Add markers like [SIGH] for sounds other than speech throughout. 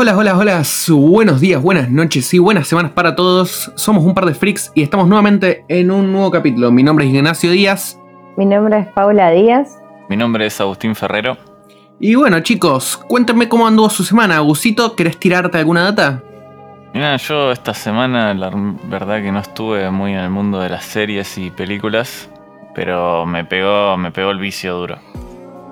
Hola, hola, hola, buenos días, buenas noches y buenas semanas para todos. Somos un par de freaks y estamos nuevamente en un nuevo capítulo. Mi nombre es Ignacio Díaz. Mi nombre es Paula Díaz. Mi nombre es Agustín Ferrero. Y bueno, chicos, cuéntenme cómo anduvo su semana. Agusito, ¿querés tirarte alguna data? Mira, yo esta semana la verdad que no estuve muy en el mundo de las series y películas, pero me pegó, me pegó el vicio duro.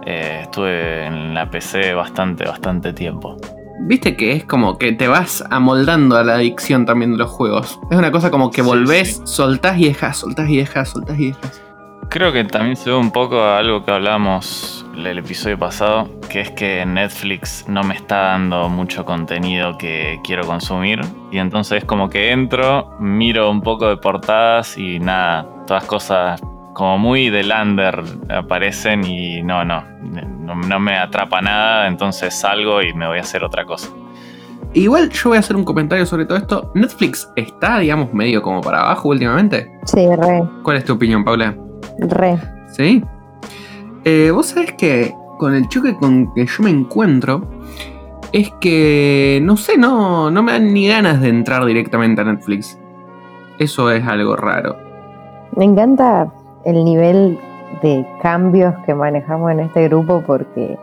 Eh, estuve en la PC bastante, bastante tiempo. Viste que es como que te vas amoldando a la adicción también de los juegos. Es una cosa como que volvés, soltás y dejas, soltás y dejas, soltás y dejas. Creo que también se ve un poco a algo que hablamos el episodio pasado, que es que Netflix no me está dando mucho contenido que quiero consumir. Y entonces como que entro, miro un poco de portadas y nada, todas cosas como muy de lander aparecen y no, no, no, me atrapa nada, entonces salgo y me voy a hacer otra cosa. Igual yo voy a hacer un comentario sobre todo esto. ¿Netflix está, digamos, medio como para abajo últimamente? Sí, re. ¿Cuál es tu opinión, Paula? Re. ¿Sí? Eh, Vos sabés que con el choque con que yo me encuentro es que, no sé, no, no me dan ni ganas de entrar directamente a Netflix. Eso es algo raro. Me encanta el nivel de cambios que manejamos en este grupo porque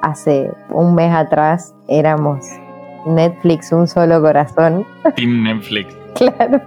hace un mes atrás éramos Netflix un solo corazón. [LAUGHS] Team Netflix. claro.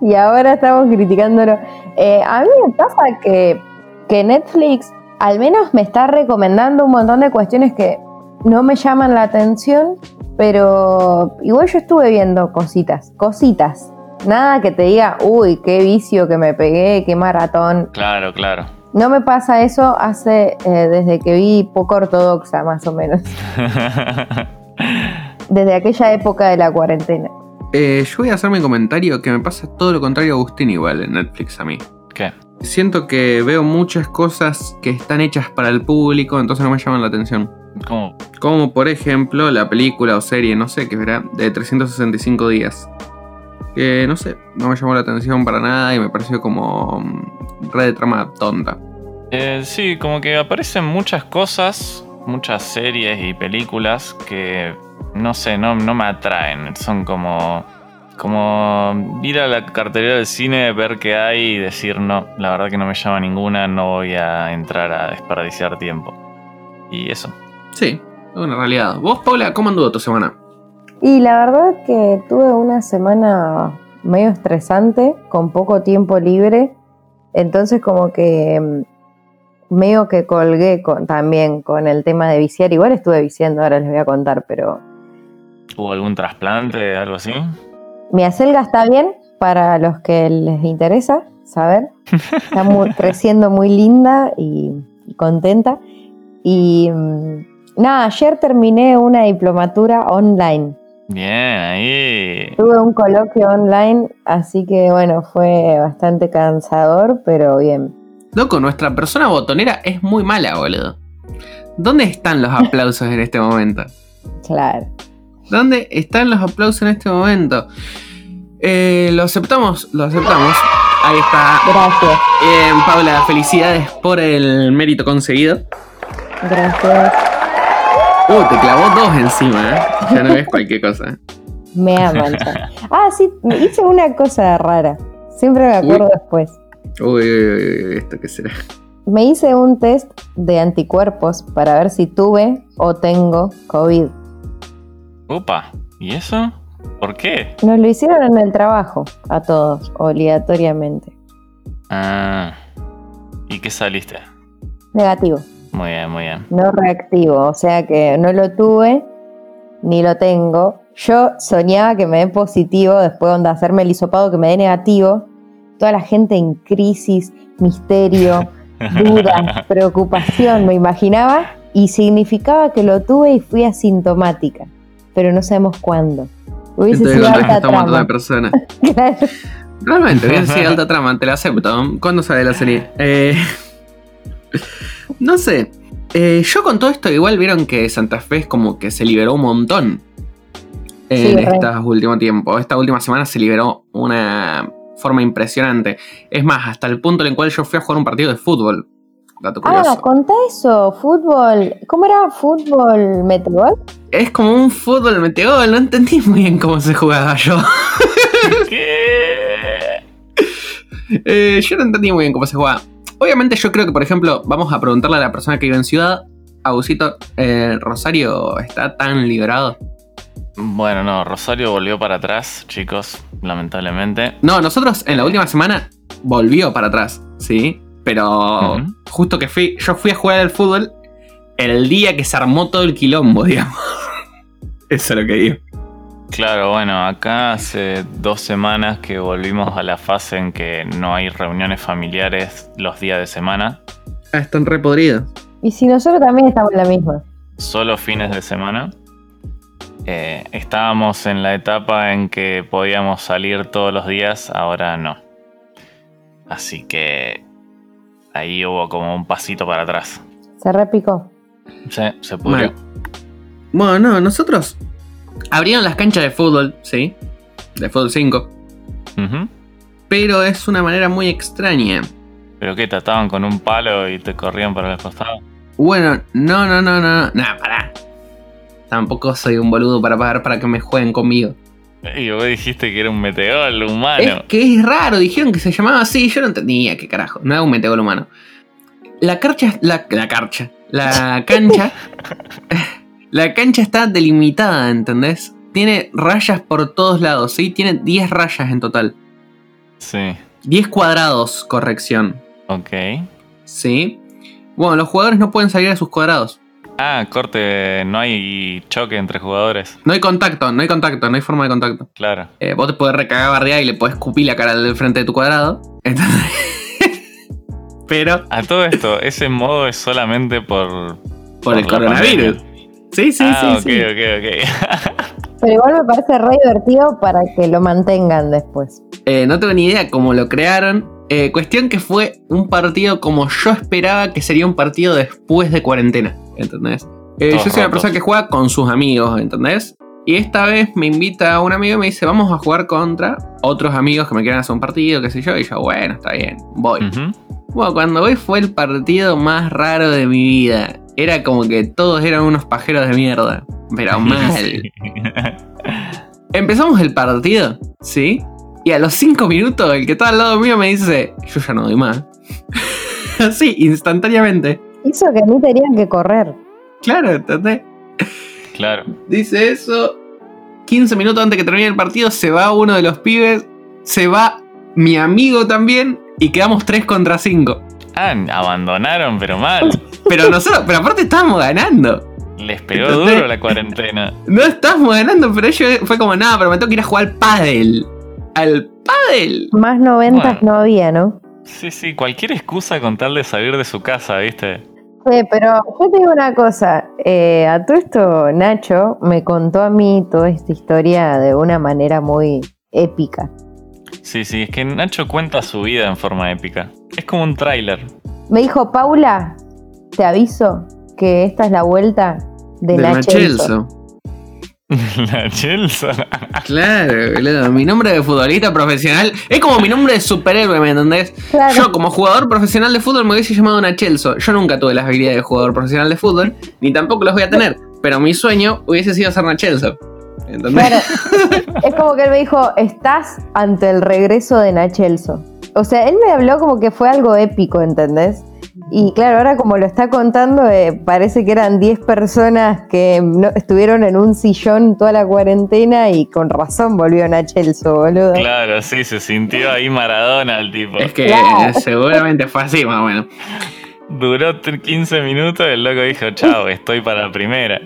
Y ahora estamos criticándolo. Eh, a mí me pasa que, que Netflix al menos me está recomendando un montón de cuestiones que no me llaman la atención, pero igual yo estuve viendo cositas, cositas. Nada que te diga, uy, qué vicio que me pegué, qué maratón. Claro, claro. No me pasa eso hace eh, desde que vi poco ortodoxa, más o menos. [LAUGHS] desde aquella época de la cuarentena. Eh, yo voy a hacer mi comentario que me pasa todo lo contrario a Agustín igual en Netflix a mí. ¿Qué? Siento que veo muchas cosas que están hechas para el público, entonces no me llaman la atención. ¿Cómo? Como por ejemplo la película o serie, no sé, que verá, de 365 días que no sé, no me llamó la atención para nada y me pareció como mm, red de trama tonta. Eh, sí, como que aparecen muchas cosas, muchas series y películas que no sé, no, no me atraen. Son como. Como ir a la cartelera del cine, ver qué hay y decir no, la verdad que no me llama ninguna, no voy a entrar a desperdiciar tiempo. Y eso. Sí, es una realidad. ¿Vos, Paula, cómo anduvo tu semana? Y la verdad que tuve una semana medio estresante, con poco tiempo libre, entonces como que mm, medio que colgué con, también con el tema de viciar, igual estuve viciando, ahora les voy a contar, pero... ¿Hubo algún trasplante, algo así? Mi acelga está bien, para los que les interesa saber, está [LAUGHS] creciendo muy linda y contenta. Y mm, nada, ayer terminé una diplomatura online Bien, ahí. Tuve un coloquio online, así que bueno, fue bastante cansador, pero bien. Loco, nuestra persona botonera es muy mala, boludo. ¿Dónde están los aplausos en este momento? Claro. ¿Dónde están los aplausos en este momento? Eh, lo aceptamos, lo aceptamos. Ahí está. Gracias. Paula, felicidades por el mérito conseguido. Gracias. Uh, te clavó dos encima, ¿eh? Ya no ves cualquier cosa. Me aman. Ah, sí, hice una cosa rara. Siempre me acuerdo después. Uy, uy, uy, ¿esto qué será? Me hice un test de anticuerpos para ver si tuve o tengo COVID. Upa, ¿y eso? ¿Por qué? Nos lo hicieron en el trabajo, a todos, obligatoriamente. Ah, ¿y qué saliste? Negativo. Muy bien, muy bien. No reactivo, o sea que no lo tuve ni lo tengo. Yo soñaba que me dé positivo, después de hacerme el hisopado que me dé negativo. Toda la gente en crisis, misterio, [LAUGHS] duda, preocupación, me imaginaba. Y significaba que lo tuve y fui asintomática. Pero no sabemos cuándo. Hubiese sido alta trama. De personas. [LAUGHS] claro. Realmente, hubiese sido alta trama, te la acepto. ¿Cuándo sale la serie? [LAUGHS] Eh... No sé. Eh, yo con todo esto, igual vieron que Santa Fe es como que se liberó un montón en estos últimos tiempos. Esta última semana se liberó una forma impresionante. Es más, hasta el punto en el cual yo fui a jugar un partido de fútbol. Dato ah, contá eso, fútbol. ¿Cómo era? ¿Fútbol Metrobol? es como un fútbol metegol, no entendí muy bien cómo se jugaba yo. [LAUGHS] ¿Qué? Eh, yo no entendí muy bien cómo se jugaba. Obviamente yo creo que, por ejemplo, vamos a preguntarle a la persona que vive en ciudad, Agusito, eh, ¿Rosario está tan liberado? Bueno, no, Rosario volvió para atrás, chicos, lamentablemente. No, nosotros en la última semana volvió para atrás, ¿sí? Pero justo que fui, yo fui a jugar al fútbol el día que se armó todo el quilombo, [LAUGHS] digamos. Eso es lo que digo. Claro, bueno, acá hace dos semanas que volvimos a la fase en que no hay reuniones familiares los días de semana, Ah, están re podridos. Y si nosotros también estamos en la misma. solo fines de semana. Eh, estábamos en la etapa en que podíamos salir todos los días, ahora no. Así que ahí hubo como un pasito para atrás. Se repicó. Se, se pudrió. Mal. Bueno, no, nosotros abrieron las canchas de fútbol, ¿sí? De fútbol 5. Ujú. Pero es una manera muy extraña. ¿Pero qué? ¿Te ataban con un palo y te corrían para el costado? Bueno, no, no, no, no. Nah, pará. Tampoco soy un boludo para pagar para que me jueguen conmigo. Y vos dijiste que era un meteor humano. Es que es raro, dijeron que se llamaba así, yo no entendía qué carajo, no es un metegol humano. La carcha, la, la carcha, la [LAUGHS] cancha, [LAUGHS] la cancha está delimitada, ¿entendés? Tiene rayas por todos lados, ¿sí? Tiene 10 rayas en total. Sí, 10 cuadrados, corrección, ok. ¿sí? Bueno, los jugadores no pueden salir de sus cuadrados. Ah, corte, no hay choque entre jugadores. No hay contacto, no hay contacto, no hay forma de contacto. Claro. Eh, vos te podés recagar bardear y le podés escupir la cara del frente de tu cuadrado. Entonces... [LAUGHS] Pero A todo esto, ese modo es solamente por. por el coronavirus. pandemia. Sí, sí, ah, sí, ok, sí. ok, ok. [LAUGHS] Pero igual me parece re divertido para que lo mantengan después. Eh, no tengo ni idea cómo lo crearon. Eh, cuestión que fue un partido como yo esperaba que sería un partido después de cuarentena. ¿Entendés? Eh, yo soy una rotos. persona que juega con sus amigos, ¿entendés? Y esta vez me invita a un amigo y me dice, vamos a jugar contra otros amigos que me quieran hacer un partido, qué sé yo. Y yo, bueno, está bien, voy. Ujú. Bueno, cuando voy fue el partido más raro de mi vida. Era como que todos eran unos pajeros de mierda. Pero [LAUGHS] mal. Sí. Empezamos el partido, ¿sí? Y a los 5 minutos el que estaba al lado mío me dice, yo ya no doy más. [LAUGHS] Así, instantáneamente. Hizo que ni tenían que correr. Claro, ¿entendés? Claro. Dice eso. 15 minutos antes que termine el partido se va uno de los pibes. Se va mi amigo también. Y quedamos 3 contra 5. Ah, abandonaron, pero mal. [LAUGHS] Pero nosotros, pero aparte estábamos ganando. Les pegó ¿Entendés? duro la cuarentena. [LAUGHS] No estábamos ganando, pero ellos fue como nada, pero me tengo que ir a jugar al pádel. Al pádel. Más noventas Bueno. no había, ¿no? Sí, sí, cualquier excusa con tal de salir de su casa, ¿viste? Sí, pero yo te digo una cosa, eh, a todo esto Nacho me contó a mí toda esta historia de una manera muy épica. Sí, sí, es que Nacho cuenta su vida en forma épica. Es como un tráiler. Me dijo, Paula, te aviso que esta es la vuelta de Del Nachelso. Machelso. La Chelsea. [LAUGHS] [LAUGHS] Claro, boludo. Mi nombre de futbolista profesional es como mi nombre de superhéroe, ¿me entendés? Claro. Yo, como jugador profesional de fútbol, me hubiese llamado Nachelso. Yo nunca tuve las habilidades de jugador profesional de fútbol, ni tampoco las voy a tener. Pero mi sueño hubiese sido ser Nachelso. ¿Entendés? Claro. [LAUGHS] es como que él me dijo, estás ante el regreso de Nachelso. O sea, él me habló como que fue algo épico, ¿entendés? Y claro, ahora como lo está contando, eh, parece que eran 10 personas que no- estuvieron en un sillón toda la cuarentena y con razón volvió Nachelso, boludo. Claro, sí, se sintió ahí Maradona el tipo. Es que Claro. seguramente fue así, más o menos. Duró t- 15 minutos y el loco dijo, chao, [LAUGHS] estoy para la primera.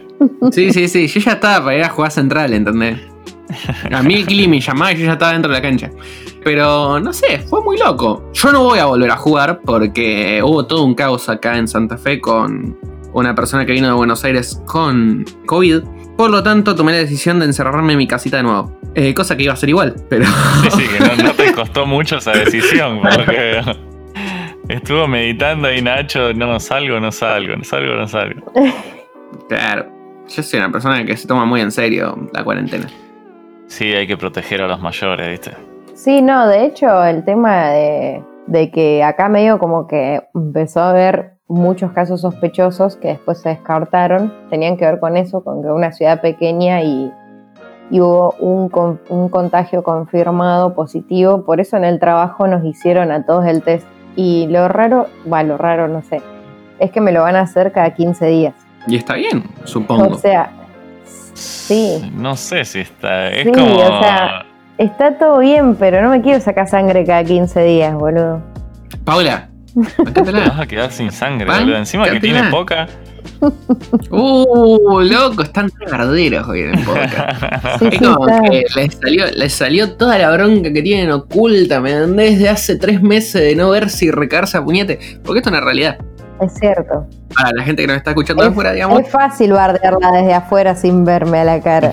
Sí, sí, sí. Yo ya estaba para ir a jugar central, ¿entendés? A mí el Kili me llamaba y yo ya estaba dentro de la cancha. Pero no sé, fue muy loco. Yo no voy a volver a jugar porque hubo todo un caos acá en Santa Fe con una persona que vino de Buenos Aires con COVID. Por lo tanto, tomé la decisión de encerrarme en mi casita de nuevo. Eh, cosa que iba a ser igual, pero. Sí, sí, que no, no te [LAUGHS] costó mucho esa decisión, por lo que veo. [LAUGHS] Estuvo meditando ahí Nacho, no salgo, no salgo, no salgo, no salgo. [LAUGHS] Claro. Yo soy una persona que se toma muy en serio la cuarentena. Sí, hay que proteger a los mayores, ¿viste? Sí, no, de hecho, el tema de, de que acá medio como que empezó a haber muchos casos sospechosos que después se descartaron, tenían que ver con eso, con que una ciudad pequeña y, hubo un, un, contagio confirmado positivo, por eso en el trabajo nos hicieron a todos el test. Y lo raro, va, lo raro no sé, es que me lo van a hacer cada 15 días. Y está bien, supongo. O sea, sí. No sé si está, es como... O sea, está todo bien, pero no me quiero sacar sangre cada 15 días, boludo. Paula, [LAUGHS] Vas a quedar sin sangre, boludo. Encima que tiene poca. Uh, loco, están verdaderos hoy en el podcast. [LAUGHS] es como que les salió, les salió toda la bronca que tienen oculta, ¿me entendés? Desde hace tres meses de no ver si recarse a puñete. Porque esto es una realidad. Es cierto. Para la gente que nos está escuchando de afuera, digamos. Es fácil bardearla desde afuera sin verme a la cara.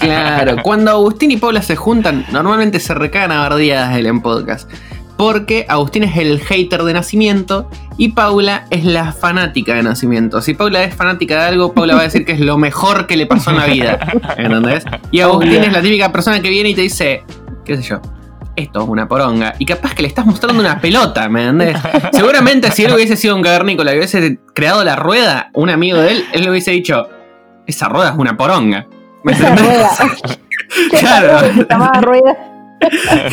claro, cuando Agustín y Paula se juntan, normalmente se recagan a bardeadas en podcast porque Agustín es el hater de nacimiento y Paula es la fanática de nacimiento. Si Paula es fanática de algo, Paula va a decir que es lo mejor que le pasó en la vida. ¿Entendés? Y Agustín es la típica persona que viene y te dice, qué sé yo, esto es una poronga. Y capaz que le estás mostrando una pelota, ¿me entendés? Seguramente si él hubiese sido un cavernícola y hubiese creado la rueda, un amigo de él, él le hubiese dicho, esa rueda es una poronga. ¿Me entendés? [LAUGHS] claro. rueda.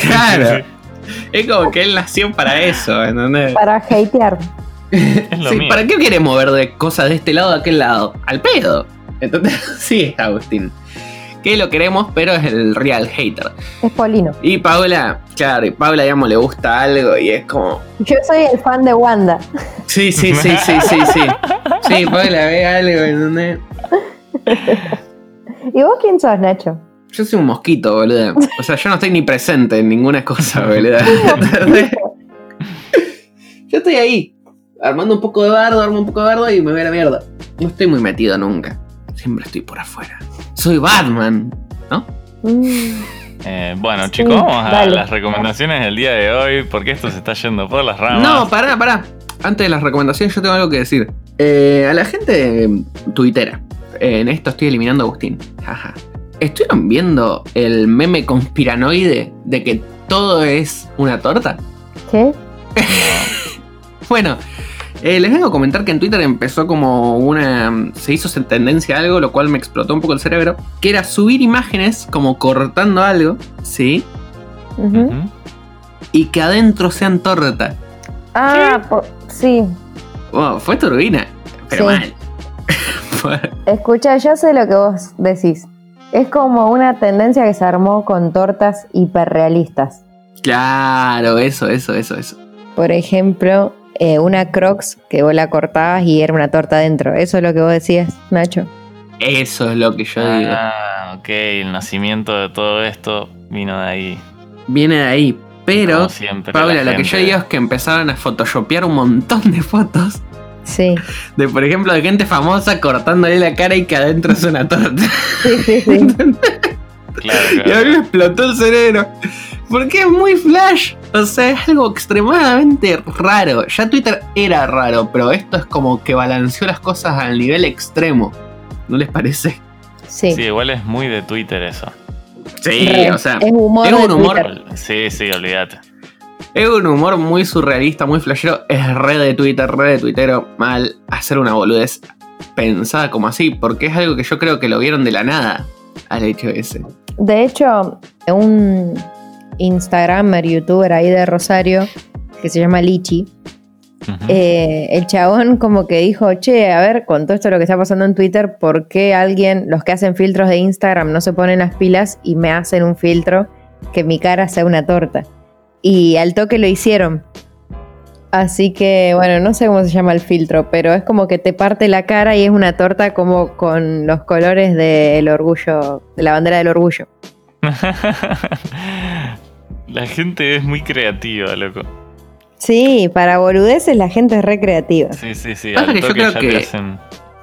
claro. [LAUGHS] Es como que él nació para eso, ¿entendés? Para hatear. [LAUGHS] sí, ¿Para qué quiere mover de cosas de este lado a aquel lado? Al pedo. Entonces, [LAUGHS] sí, Agustín. Que lo queremos, pero es el real hater. Es Polino. Y Paula, claro, y Paula, digamos, le gusta algo y es como. Yo soy el fan de Wanda. Sí, sí, sí, sí, sí, sí. Sí, Paula ve algo, ¿entendés? ¿Y vos quién sos, Nacho? Yo soy un mosquito, boludo. O sea, yo no estoy ni presente en ninguna cosa, boludo. [LAUGHS] yo estoy ahí, armando un poco de bardo, armo un poco de bardo y me voy a la mierda. No estoy muy metido nunca. Siempre estoy por afuera. Soy Batman, ¿no? Mm. Eh, bueno, chicos, vamos a las recomendaciones del día de hoy, porque esto se está yendo por las ramas. No, pará, pará. Antes de las recomendaciones, yo tengo algo que decir. Eh, a la gente tuitera, en esto estoy eliminando a Agustín. Jaja. ¿Estuvieron viendo el meme conspiranoide de que todo es una torta? ¿Qué? [LAUGHS] bueno, eh, les vengo a comentar que en Twitter empezó como una. Se hizo tendencia a algo, lo cual me explotó un poco el cerebro. Que era subir imágenes como cortando algo, ¿sí? Y que adentro sean torta. Ah, sí. fue turbina, pero mal. [LAUGHS] Escucha, yo sé lo que vos decís. Es como una tendencia que se armó con tortas hiperrealistas. Claro, eso, eso, eso, eso. Por ejemplo, eh, una Crocs que vos la cortabas y era una torta dentro. Eso es lo que vos decías, Nacho. Eso es lo que yo digo. Ah, ok, el nacimiento de todo esto vino de ahí. Viene de ahí, pero, siempre, Paula, lo que yo digo es que empezaron a photoshopear un montón de fotos Sí. De, por ejemplo, de gente famosa cortándole la cara y que adentro es una torta. Sí, sí, [LAUGHS] sí. claro, Y a mí me explotó el cerebro. Porque es muy flash. O sea, es algo extremadamente raro. Ya Twitter era raro, pero esto es como que balanceó las cosas al nivel extremo. ¿No les parece? Sí. Sí, igual es muy de Twitter eso. Sí, o sea, es, humor es un humor. Sí, sí, olvídate. Es un humor muy surrealista, muy flashero. Es red de Twitter, red de Twittero. Mal hacer una boludez pensada como así, porque es algo que yo creo que lo vieron de la nada al hecho ese. De hecho, un Instagramer, youtuber ahí de Rosario, que se llama Lichi, eh, el chabón como que dijo, che, a ver, con todo esto lo que está pasando en Twitter, ¿por qué alguien, los que hacen filtros de Instagram, no se ponen las pilas y me hacen un filtro que mi cara sea una torta? Y al toque lo hicieron. Así que, bueno, no sé cómo se llama el filtro, pero es como que te parte la cara y es una torta como con los colores del orgullo, de la bandera del orgullo. [LAUGHS] la gente es muy creativa, loco. Sí, para boludeces la gente es recreativa. Sí, sí, sí. Al yo creo que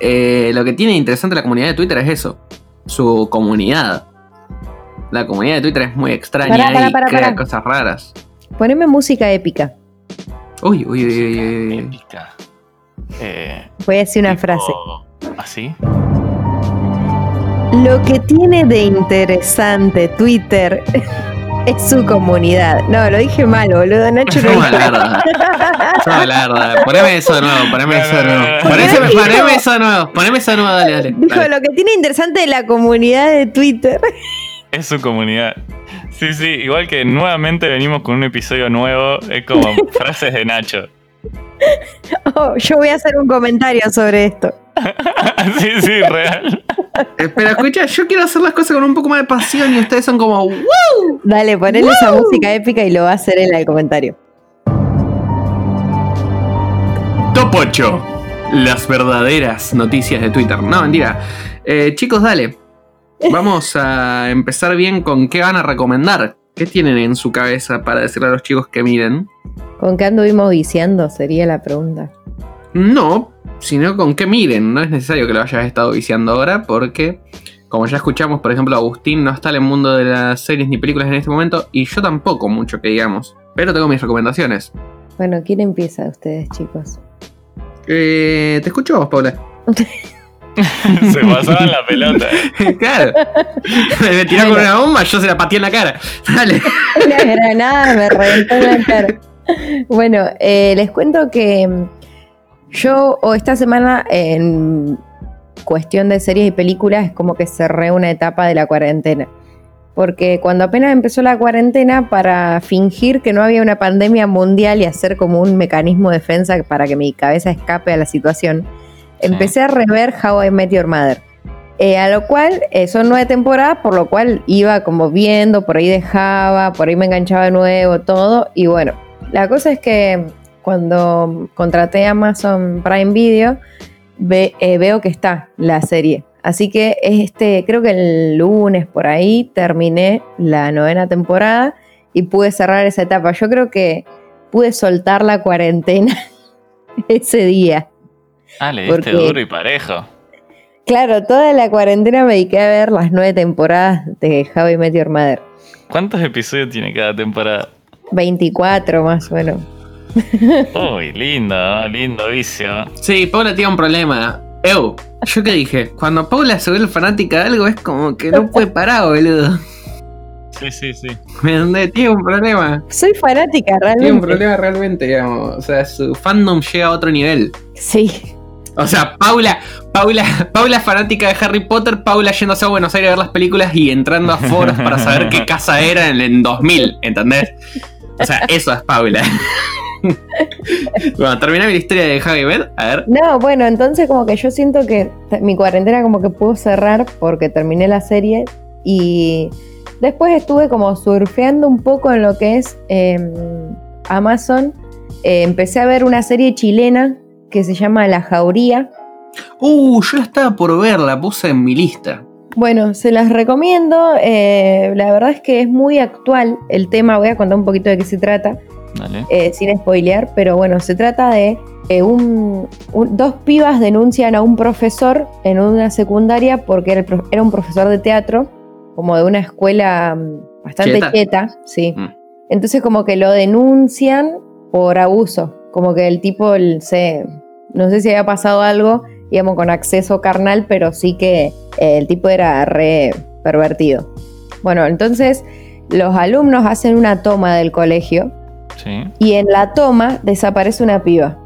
eh, lo que tiene interesante la comunidad de Twitter es eso, su comunidad. La comunidad de Twitter es muy extraña y crea cosas raras. Poneme música épica. Uy, uy, uy, uy. Épica. Eh, Voy a decir una frase. ¿Así? Lo que tiene de interesante Twitter [LAUGHS] Es su comunidad. No, lo dije mal, boludo. Nacho [LAUGHS] no malarda. malarda. Poneme eso de nuevo, poneme eso de nuevo. Poneme, eso de nuevo, poneme eso de nuevo, dale, dale. Dijo, lo que tiene interesante de la comunidad de Twitter. Es su comunidad. Sí, sí, igual que nuevamente venimos con un episodio nuevo, es como [LAUGHS] frases de Nacho. Oh, yo voy a hacer un comentario sobre esto. [LAUGHS] sí, sí, real. Espera, escucha, yo quiero hacer las cosas con un poco más de pasión y ustedes son como ¡Woo! Dale, ponle esa música épica y lo va a hacer en el comentario. Top 8. Las verdaderas noticias de Twitter. No, mentira. Eh, chicos, dale. Vamos a empezar bien con qué van a recomendar. ¿Qué tienen en su cabeza para decirle a los chicos que miren? ¿Con qué anduvimos viciando? Sería la pregunta. No, sino con qué miren. No es necesario que lo hayas estado viciando ahora porque, como ya escuchamos, por ejemplo, Agustín no está en el mundo de las series ni películas en este momento y yo tampoco mucho que digamos. Pero tengo mis recomendaciones. Bueno, ¿quién empieza ustedes, chicos? Eh, te escucho vos, Paula. [LAUGHS] [LAUGHS] se pasaban la pelota. [LAUGHS] claro. Me tiró con una bomba, yo se la pateé en la cara. Dale. La granada me reventó en la [LAUGHS] cara. Bueno, eh, les cuento que yo o esta semana en cuestión de series y películas es como que cerré una etapa de la cuarentena. Porque cuando apenas empezó la cuarentena, para fingir que no había una pandemia mundial y hacer como un mecanismo de defensa para que mi cabeza escape a la situación, empecé a rever How I Met Your Mother. Eh, a lo cual eh, son nueve temporadas, por lo cual iba como viendo, por ahí dejaba, por ahí me enganchaba de nuevo, todo. Y bueno, la cosa es que cuando contraté Amazon Prime Video, eh, veo que está la serie. Así que este, creo que el lunes por ahí terminé la novena temporada y pude cerrar esa etapa. Yo creo que pude soltar la cuarentena [LAUGHS] ese día. Ah, le diste duro y parejo. Claro, toda la cuarentena me dediqué a ver las nueve temporadas de How I Met Your Mother. ¿Cuántos episodios tiene cada temporada? 24 más o menos. [LAUGHS] Uy, lindo, lindo vicio. Sí, Paula tiene un problema. Eu, ¿yo qué dije? Cuando Paula se vuelve fanática de algo es como que no puede parar, boludo. Sí, sí, sí. Me tiene un problema. Soy fanática, realmente. Tiene un problema realmente, digamos. O sea, su fandom llega a otro nivel. Sí. O sea, Paula, Paula, Paula fanática de Harry Potter, Paula yéndose a Buenos Aires a ver las películas y entrando a foros para saber qué [LAUGHS] casa era en el 2000, ¿entendés? O sea, eso es Paula. [LAUGHS] bueno, termina mi historia de Javi Bed. A ver. No, bueno, entonces como que yo siento que mi cuarentena como que pudo cerrar porque terminé la serie y después estuve como surfeando un poco en lo que es em, Amazon. Eh, empecé a ver una serie chilena que se llama La Jauría. Uh, yo estaba por verla, puse en mi lista. Bueno, se las recomiendo. Eh, la verdad es que es muy actual el tema. Voy a contar un poquito de qué se trata. Eh, sin spoilear, pero bueno, se trata de eh, un, dos pibas denuncian a un profesor en una secundaria porque era, un profesor de teatro, como de una escuela mm, bastante quieta, sí. Mm. Entonces como que lo denuncian por abuso, como que el tipo se, no sé si había pasado algo, digamos, con acceso carnal, pero sí que eh, el tipo era re pervertido. Bueno, entonces los alumnos hacen una toma del colegio y en la toma desaparece una piba.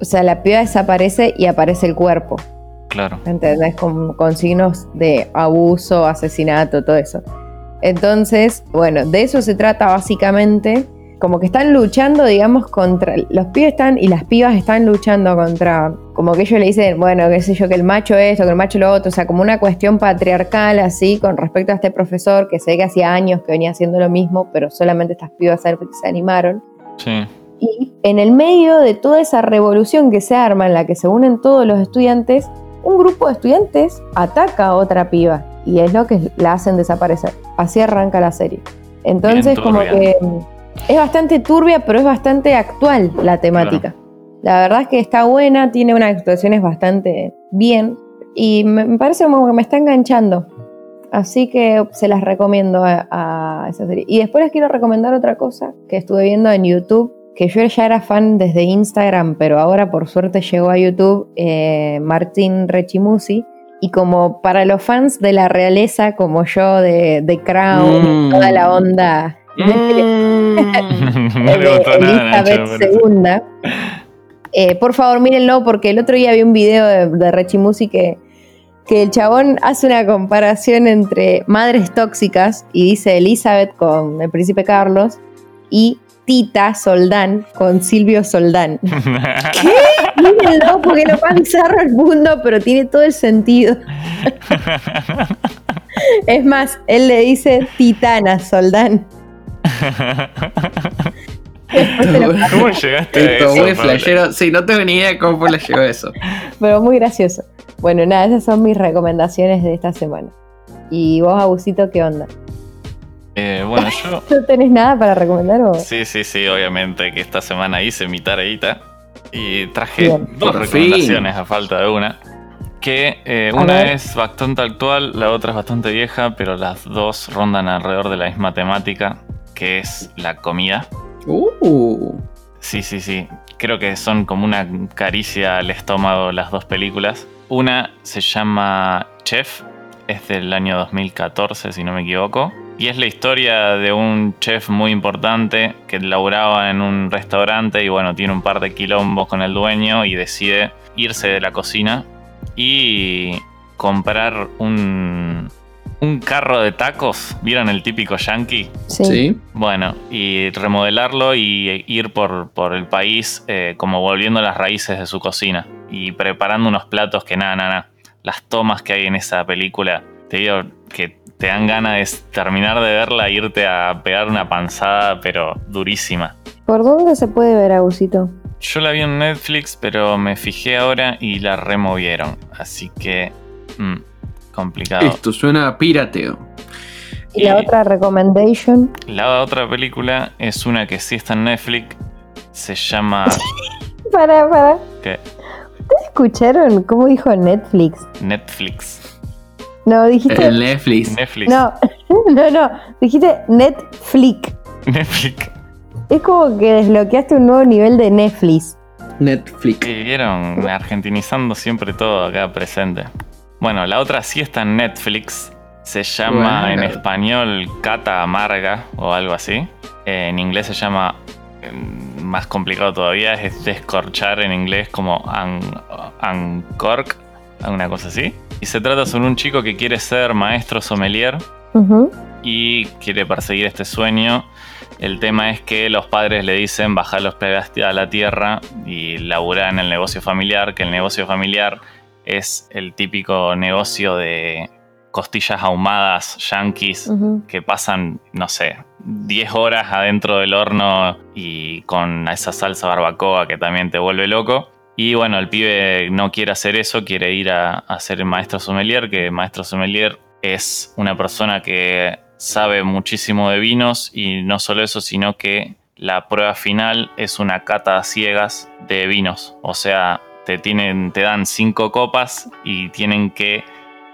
O sea, la piba desaparece y aparece el cuerpo. Claro. ¿Entendés? Con, con signos de abuso, asesinato, todo eso. Entonces, bueno, de eso se trata básicamente. Como que están luchando, digamos, contra. Los pibes están y las pibas están luchando contra. Como que ellos le dicen, bueno, qué sé yo, que el macho esto, que el macho lo otro. O sea, como una cuestión patriarcal así con respecto a este profesor que sé que hacía años que venía haciendo lo mismo, pero solamente estas pibas se animaron. Y en el medio de toda esa revolución que se arma, en la que se unen todos los estudiantes, un grupo de estudiantes ataca a otra piba y es lo que la hacen desaparecer. Así arranca la serie. Entonces, como que es bastante turbia, pero es bastante actual la temática. La verdad es que está buena, tiene unas actuaciones bastante bien y me, parece como que me está enganchando. Así que se las recomiendo a, esa serie. Y después les quiero recomendar otra cosa que estuve viendo en YouTube, que yo ya era fan desde Instagram, pero ahora por suerte llegó a YouTube eh, Martín Rechimusi. Y como para los fans de la realeza, como yo, de, Crown, mm. toda la onda Mm. [LAUGHS] no le gustó nada, Nacho, me Elizabeth II. Eh, por favor, mírenlo, porque el otro día vi un video de, de Rechimusi que, que el chabón hace una comparación entre madres tóxicas y dice Elizabeth con el príncipe Carlos y Tita Soldán con Silvio Soldán. [LAUGHS] Mírenlo, porque lo más bizarro del mundo, pero tiene todo el sentido. [LAUGHS] Es más, él le dice Titana Soldán. ¿Cómo llegaste a eso? muy flashero. Sí, no tengo ni idea cómo le llegó eso. Pero muy gracioso. Bueno, nada, esas son mis recomendaciones de esta semana. ¿Y vos, Abusito, qué onda? Eh, bueno, [LAUGHS] yo. ¿No tenés nada para recomendar o? Sí, sí, sí, obviamente que esta semana hice mi tareita y traje Bien. dos Por recomendaciones a falta de una. Que eh, una es bastante actual, la otra es bastante vieja, pero las dos rondan alrededor de la misma temática, que es la comida. Uh, Sí, sí, sí. Creo que son como una caricia al estómago las dos películas. Una se llama Chef, es del año 2014, si no me equivoco. Y es la historia de un chef muy importante que laburaba en un restaurante y bueno, tiene un par de quilombos con el dueño y decide irse de la cocina y comprar un, un carro de tacos. ¿Vieron el típico yankee? Sí. sí. Bueno, y remodelarlo y ir por, por el país eh, como volviendo a las raíces de su cocina y preparando unos platos que nada, nada, nada. Las tomas que hay en esa película, te digo que te dan ganas de terminar de verla e irte a pegar una panzada, pero durísima. ¿Por dónde se puede ver, Abusito? Yo la vi en Netflix, pero me fijé ahora y la removieron. Así que... mm, complicado. Esto suena a pirateo. ¿Y la Eh, otra recommendation? La otra película es una que sí está en Netflix. Se llama... [LAUGHS] Para, para. ¿Qué? ¿Ustedes escucharon cómo dijo Netflix? Netflix. No, dijiste. El Netflix. Netflix. No, [LAUGHS] no, no. Dijiste Netflix. Netflix. Es como que desbloqueaste un nuevo nivel de Netflix. Netflix. Y vieron, argentinizando siempre todo acá presente. Bueno, la otra sí está en Netflix. Se llama Bueno. en español Cata Amarga o algo así. Eh, en inglés se llama, eh, más complicado todavía, es descorchar en inglés como un, uncork, una cosa así. Y se trata sobre un chico que quiere ser maestro sommelier y quiere perseguir este sueño. El tema es que los padres le dicen bajar los pies a la tierra y laburar en el negocio familiar, que el negocio familiar es el típico negocio de costillas ahumadas yankees Ujú. que pasan, no sé, 10 horas adentro del horno y con esa salsa barbacoa que también te vuelve loco. Y bueno, el pibe no quiere hacer eso, quiere ir a, a ser maestro sommelier, que maestro sommelier es una persona que sabe muchísimo de vinos y no solo eso, sino que la prueba final es una cata a ciegas de vinos. O sea, te, tienen, te dan cinco copas y tienen que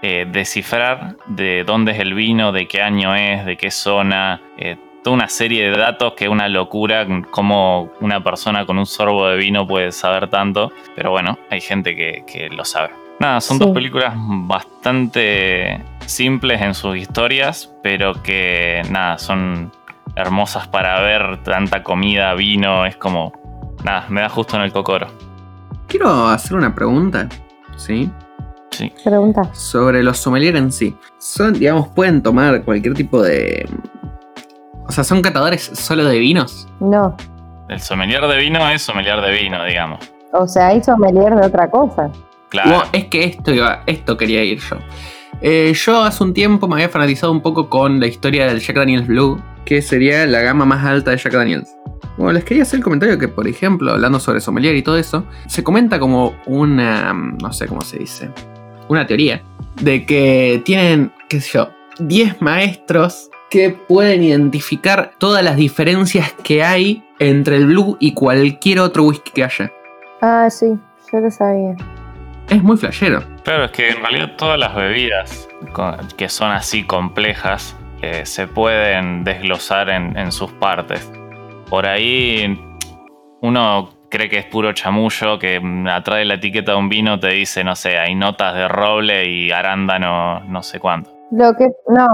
eh, descifrar de dónde es el vino, de qué año es, de qué zona, eh, toda una serie de datos que es una locura como una persona con un sorbo de vino puede saber tanto, pero bueno, hay gente que, que lo sabe. Nada, son Sí. dos películas bastante simples en sus historias, pero que nada, son hermosas para ver, tanta comida, vino, es como, nada, me da justo en el cocoro. Quiero hacer una pregunta. ¿Sí? Sí. Pregunta. Sobre los sommeliers en sí. Son, digamos, pueden tomar cualquier tipo de. O sea, son catadores solo de vinos. No. El sommelier de vino es sommelier de vino, digamos. O sea, hay sommelier de otra cosa. Claro. Bueno, es que esto iba, esto quería ir yo. Eh, yo hace un tiempo me había fanatizado un poco con la historia del Jack Daniels Blue, que sería la gama más alta de Jack Daniels. Bueno, les quería hacer el comentario que, por ejemplo, hablando sobre sommelier y todo eso, se comenta como una, no sé cómo se dice, una teoría de que tienen, qué sé yo, 10 maestros que pueden identificar todas las diferencias que hay entre el Blue y cualquier otro whisky que haya. Ah, sí, yo lo sabía. Es muy flashero. Claro, es que en realidad todas las bebidas que son así complejas eh, se pueden desglosar en, en sus partes. Por ahí uno cree que es puro chamullo, que atrás de la etiqueta de un vino te dice, no sé, hay notas de roble y arándano, no sé cuánto. Lo que. No.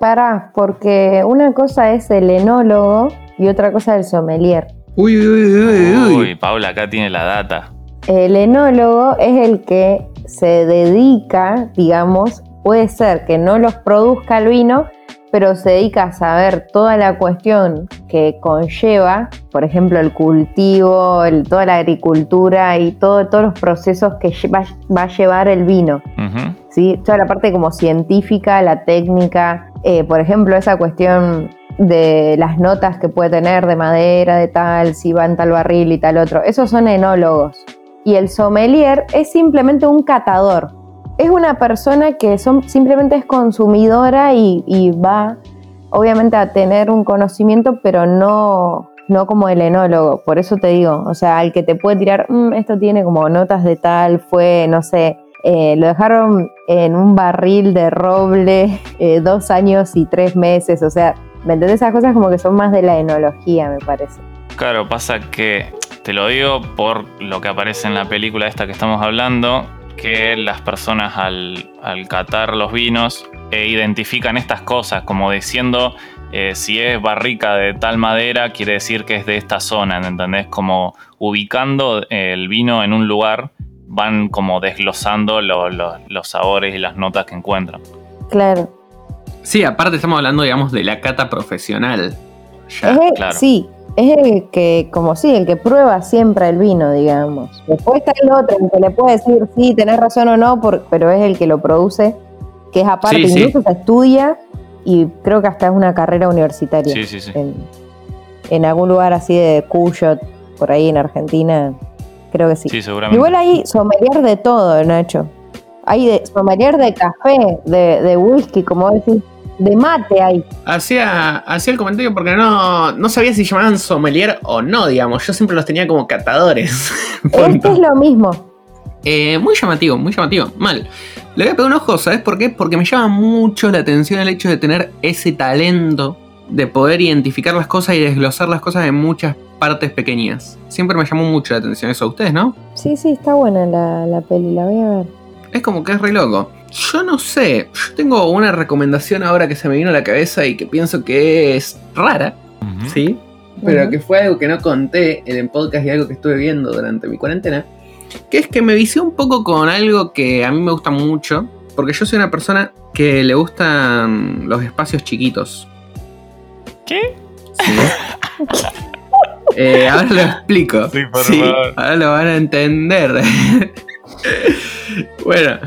Pará, porque una cosa es el enólogo y otra cosa el sommelier. Uy, uy, uy, uy, Uy, Paula acá tiene la data. El enólogo es el que se dedica, digamos, puede ser que no los produzca el vino, pero se dedica a saber toda la cuestión que conlleva, por ejemplo, el cultivo, el- toda la agricultura y todo, todos los procesos que va, va a llevar el vino. ¿sí? Toda la parte como científica, la técnica, eh, por ejemplo, esa cuestión de las notas que puede tener de madera, de tal, si va en tal barril y tal otro. Esos son enólogos. Y el sommelier es simplemente un catador. Es una persona que son, simplemente es consumidora y, va, obviamente, a tener un conocimiento, pero no, no como el enólogo. Por eso te digo, o sea, al que te puede tirar, "Mm, esto tiene como notas de tal, fue, no sé, eh, lo dejaron en un barril de roble [LAUGHS] eh, dos años y tres meses, o sea, ¿me entendés? Esas cosas como que son más de la enología, me parece. Claro, pasa que te lo digo por lo que aparece en la película esta que estamos hablando, que las personas al, al catar los vinos eh, identifican estas cosas, como diciendo eh, si es barrica de tal madera, quiere decir que es de esta zona, ¿entendés? Como ubicando el vino en un lugar, van como desglosando lo- lo- los sabores y las notas que encuentran. Claro. Sí, aparte estamos hablando, digamos, de la cata profesional. Ya. es claro. Sí, es el que, como sí, el que prueba siempre el vino, digamos. Después está el otro, el que le puede decir, sí, tenés razón o no, por- pero es el que lo produce, que es aparte, Sí, sí. incluso se estudia y creo que hasta es una carrera universitaria. Sí, sí, sí. En, en algún lugar así de Cuyo, por ahí en Argentina, creo que sí. Sí, seguramente. Igual hay sommelier de todo, Nacho. Hay de, sommelier de café, de, de whisky, como decís, de mate hay. Hacía, hacía el comentario porque no, no sabía si llamaban sommelier o no, digamos. Yo siempre los tenía como catadores. [LAUGHS] Punto. es lo mismo. Eh, muy llamativo, muy llamativo. Mal. Le voy a pegar un ojo, ¿sabes por qué? Porque me llama mucho la atención el hecho de tener ese talento de poder identificar las cosas y desglosar las cosas en muchas partes pequeñas. Siempre me llamó mucho la atención eso a ustedes, ¿no? Sí, sí, está buena la, la peli, la voy a ver. Es como que es re loco. Yo no sé, yo tengo una recomendación ahora que se me vino a la cabeza y que pienso que es rara. ¿sí? Pero que fue algo que no conté en el podcast y algo que estuve viendo durante mi cuarentena. Que es que me vicié un poco con algo que a mí me gusta mucho. Porque yo soy una persona que le gustan los espacios chiquitos. ¿Qué? Sí. Eh, ahora lo explico. Sí, por favor. Ahora lo van a entender. [LAUGHS] [LAUGHS] bueno,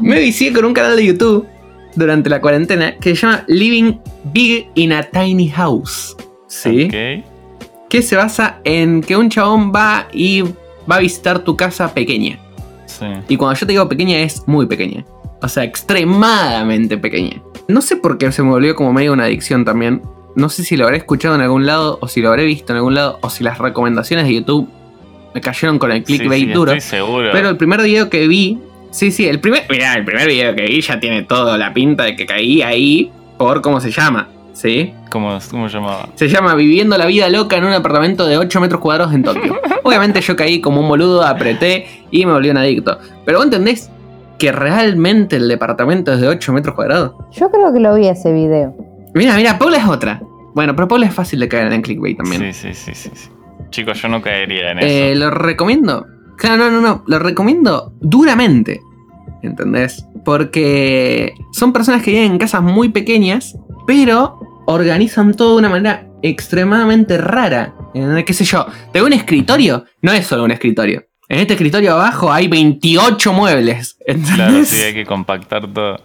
me vicié con un canal de YouTube durante la cuarentena que se llama Living Big in a Tiny House. Sí. Que se basa en que un chabón va y va a visitar tu casa pequeña. Sí. Y cuando yo te digo pequeña es muy pequeña. O sea, extremadamente pequeña. No sé por qué se me volvió como medio una adicción también. No sé si lo habré escuchado en algún lado, o si lo habré visto en algún lado, o si las recomendaciones de YouTube me cayeron con el clickbait Sí, sí, duro. Estoy seguro. Pero el primer video que vi. Sí, sí, el primer. Mirá, el primer video que vi ya tiene toda la pinta de que caí ahí por cómo se llama. ¿Sí? ¿Cómo, ¿Cómo llamaba? Se llama Viviendo la vida loca en un apartamento de 8 metros cuadrados en Tokio. [LAUGHS] Obviamente yo caí como un boludo, apreté y me volví un adicto. Pero vos entendés que realmente el departamento es de 8 metros cuadrados. Yo creo que lo vi ese video. Mira, mira, Paula es otra. Bueno, pero Paula es fácil de caer en clickbait también. Sí, sí, sí, sí, sí. Chicos, yo no caería en Eh, eso. lo recomiendo. Claro, no, no, no. Lo recomiendo duramente. ¿Entendés? Porque son personas que viven en casas muy pequeñas, pero organizan todo de una manera extremadamente rara. ¿Entendés? ¿Qué sé yo? Te un escritorio, no es solo un escritorio. En este escritorio abajo hay 28 muebles. ¿Entendés? Claro, sí, hay que compactar todo.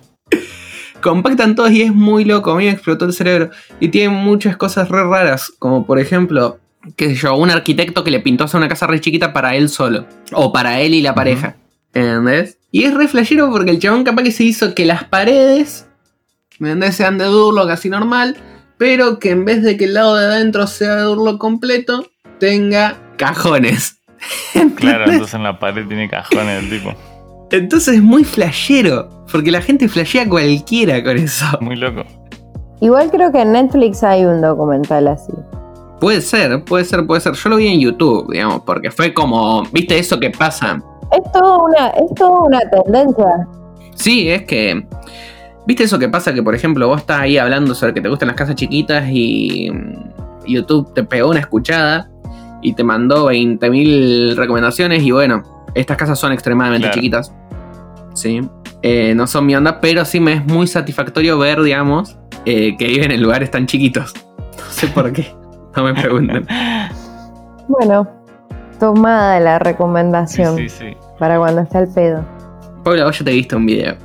compactan todos y es muy loco. A mí me explotó el cerebro. Y tiene muchas cosas re raras. Como por ejemplo, qué sé yo, un arquitecto que le pintó hacer una casa re chiquita para él solo. O para él y la pareja. ¿Entendés? Y es re flashero porque el chabón capaz que se hizo que las paredes, ¿me entendés? Sean de Durlock así normal. Pero que en vez de que el lado de adentro sea de Durlock completo, tenga cajones. [LAUGHS] Claro, entonces en la pared tiene cajones el tipo. Entonces es muy flashero. Porque la gente flashea cualquiera con eso. Muy loco. Igual creo que en Netflix hay un documental así. Puede ser, puede ser, puede ser. Yo lo vi en YouTube, digamos, porque fue como, ¿viste eso que pasa? Es todo una, es toda una tendencia. Sí, es que ¿Viste eso que pasa que, por ejemplo, vos estás ahí hablando sobre que te gustan las casas chiquitas y mm, YouTube te pegó una escuchada y te mandó 20.000 recomendaciones y bueno, estas casas son extremadamente Claro. chiquitas. Sí. Eh, no son mi onda, pero sí me es muy satisfactorio ver, digamos, eh, que viven en lugares tan chiquitos. [LAUGHS] No sé por qué. [LAUGHS] No me pregunten. Bueno, tomada la recomendación Sí, sí. para cuando está el pedo. Paula, vos ya te viste un video.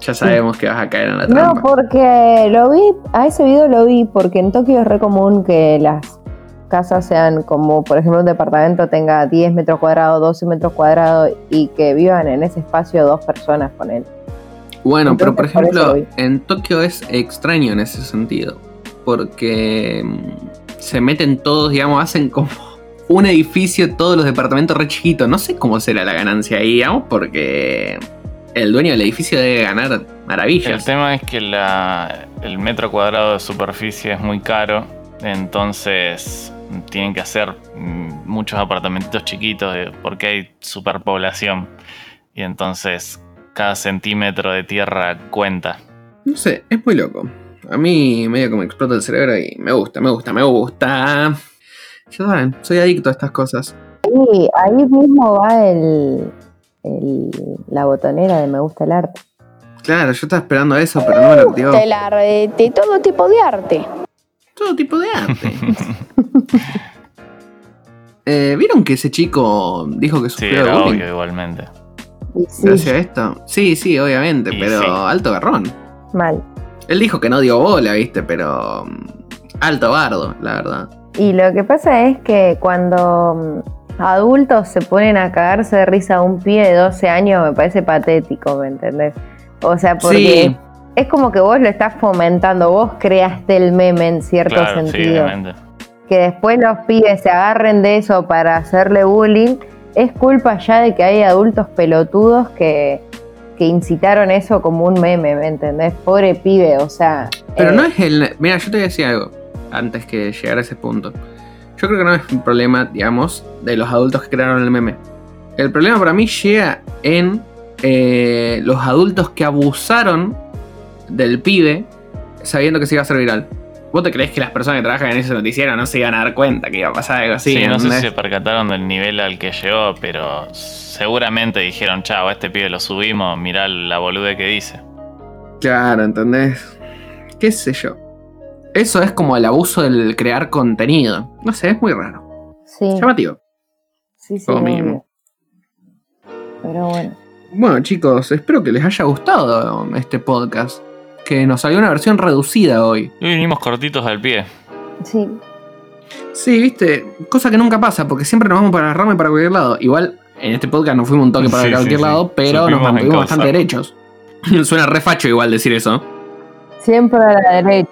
Ya sabemos que vas a caer en la No, trampa. porque lo vi, a ese video lo vi porque en Tokio es re común que las casas sean como, por ejemplo, un departamento tenga 10 metros cuadrados, 12 metros cuadrados y que vivan en ese espacio dos personas con él. Bueno, pero por ejemplo, en Tokio es extraño en ese sentido. Porque mm, se meten todos, digamos, hacen como [LAUGHS] un edificio, todos los departamentos re chiquitos. No sé cómo será la ganancia ahí, digamos, porque el dueño del edificio debe ganar El maravillas. tema es que la- el metro cuadrado de superficie es muy caro, entonces tienen que hacer mm, muchos apartamentitos chiquitos eh, porque hay superpoblación y entonces cada centímetro de tierra cuenta. No sé, es muy loco. A mí medio que me explota el cerebro y me gusta, me gusta, me gusta. Ya saben, soy adicto a estas cosas. Y ahí mismo va el, el- la botonera de Me gusta el arte. Claro, yo estaba esperando eso, pero no me lo activó. de, la- de todo tipo de arte. Todo tipo de arte. [LAUGHS] Eh, ¿Vieron que ese chico dijo que Sí, sufrió era bullying? obvio igualmente. Sí, Gracias a esto. Sí, sí, obviamente, Y pero sí. alto garrón. mal. Él dijo que no dio bola, viste, pero. mm, Alto bardo, la verdad. Y lo que pasa es que cuando mm, adultos se ponen a cagarse de risa a un pibe de 12 años, me parece patético, ¿me entendés? O sea, porque Sí, es como que vos lo estás fomentando, vos creaste el meme en cierto Claro, sentido. que después los pibes se agarren de eso para hacerle bullying, es culpa ya de que hay adultos pelotudos que, que incitaron eso como un meme, ¿me entendés? Pobre pibe, o sea. pero eh, no es el. Mira, yo te voy a decir algo antes que llegar a ese punto. Yo creo que no es un problema, digamos, de los adultos que crearon el meme. El problema para mí llega en eh, los adultos que abusaron del pibe sabiendo que se iba a hacer viral. ¿Vos te crees que las personas que trabajan en ese noticiero no se iban a dar cuenta que iba a pasar algo así? Sí, no sé si se percataron del nivel al que llegó, pero seguramente dijeron, chao, a este pibe lo subimos, mirá la bolude que dice. Claro, ¿entendés? ¿Qué sé yo? Eso es como el abuso del crear contenido. No sé, es muy raro. Sí, Llamativo. sí, sí. como mínimo. Pero bueno. Bueno, chicos, espero que les haya gustado este podcast. Que nos salió una versión reducida hoy. Y vinimos cortitos al pie. Sí. Sí, viste, cosa que nunca pasa, porque siempre nos vamos para la rama y para cualquier lado. Igual, en este podcast nos fuimos un toque para Sí, cualquier sí, sí. lado, pero Supimos nos mantuvimos bastante derechos. [LAUGHS] Suena refacho igual decir eso. Siempre a la derecha.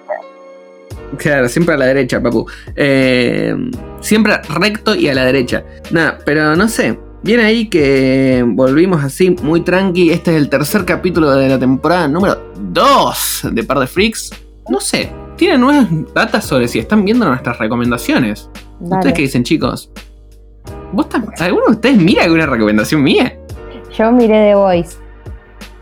Claro, siempre a la derecha, papu. Eh, siempre recto y a la derecha. Nada, pero no sé. Viene ahí que volvimos así muy tranqui. Este es el tercer capítulo de la temporada número 2 de Par de Freaks. No sé. ¿Tienen nuevas datas sobre si están viendo nuestras recomendaciones? Dale. ¿Ustedes qué dicen, chicos? ¿Vos tam- ¿Alguno de ustedes mira alguna recomendación mía? Yo miré The Voice.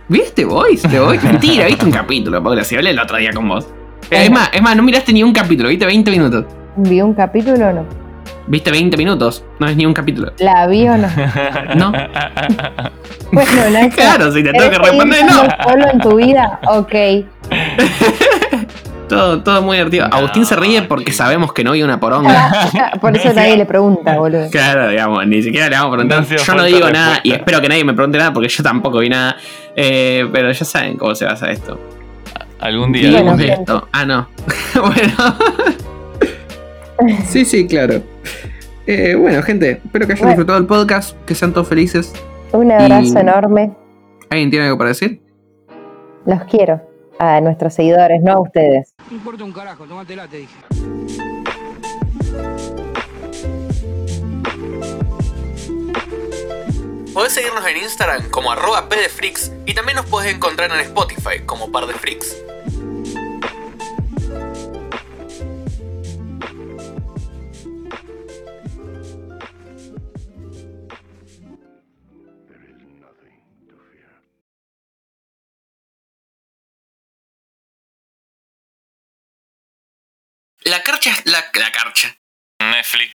¿Viste Voice? ¿The Voice? Mentira, viste un capítulo, Paula. Si hablé el otro día con vos. Eh, Es más, es más, no miraste ni un capítulo, viste 20 minutos. ¿Vi un capítulo o no? Viste 20 minutos, no es ni un capítulo. ¿La vi o no? [LAUGHS] No. [LAUGHS] Bueno, no Claro, si te tengo que ¿Querés seguir responder, no. solo en tu vida? Ok. [LAUGHS] Todo, todo muy divertido. Agustín se ríe porque sabemos que no hay una poronga. Por eso nadie le pregunta, boludo. Claro, digamos, ni siquiera le vamos a preguntar. No yo no digo nada y espero que nadie me pregunte nada porque yo tampoco vi nada. Eh, pero ya saben cómo se basa esto. Algún día. Bueno, gente. esto. Ah, no. bueno. sí, sí, claro. Eh, bueno, gente, espero que hayan Bueno. disfrutado el podcast, que sean todos felices. Un abrazo Y- enorme. ¿Alguien tiene algo para decir? Los quiero. A nuestros seguidores, no a ustedes. No importa un carajo, tómatela, te dije. Podés seguirnos en Instagram como arroba pdfreaks y también nos podés encontrar en Spotify como par de freaks. La carcha, la, la carcha. Netflix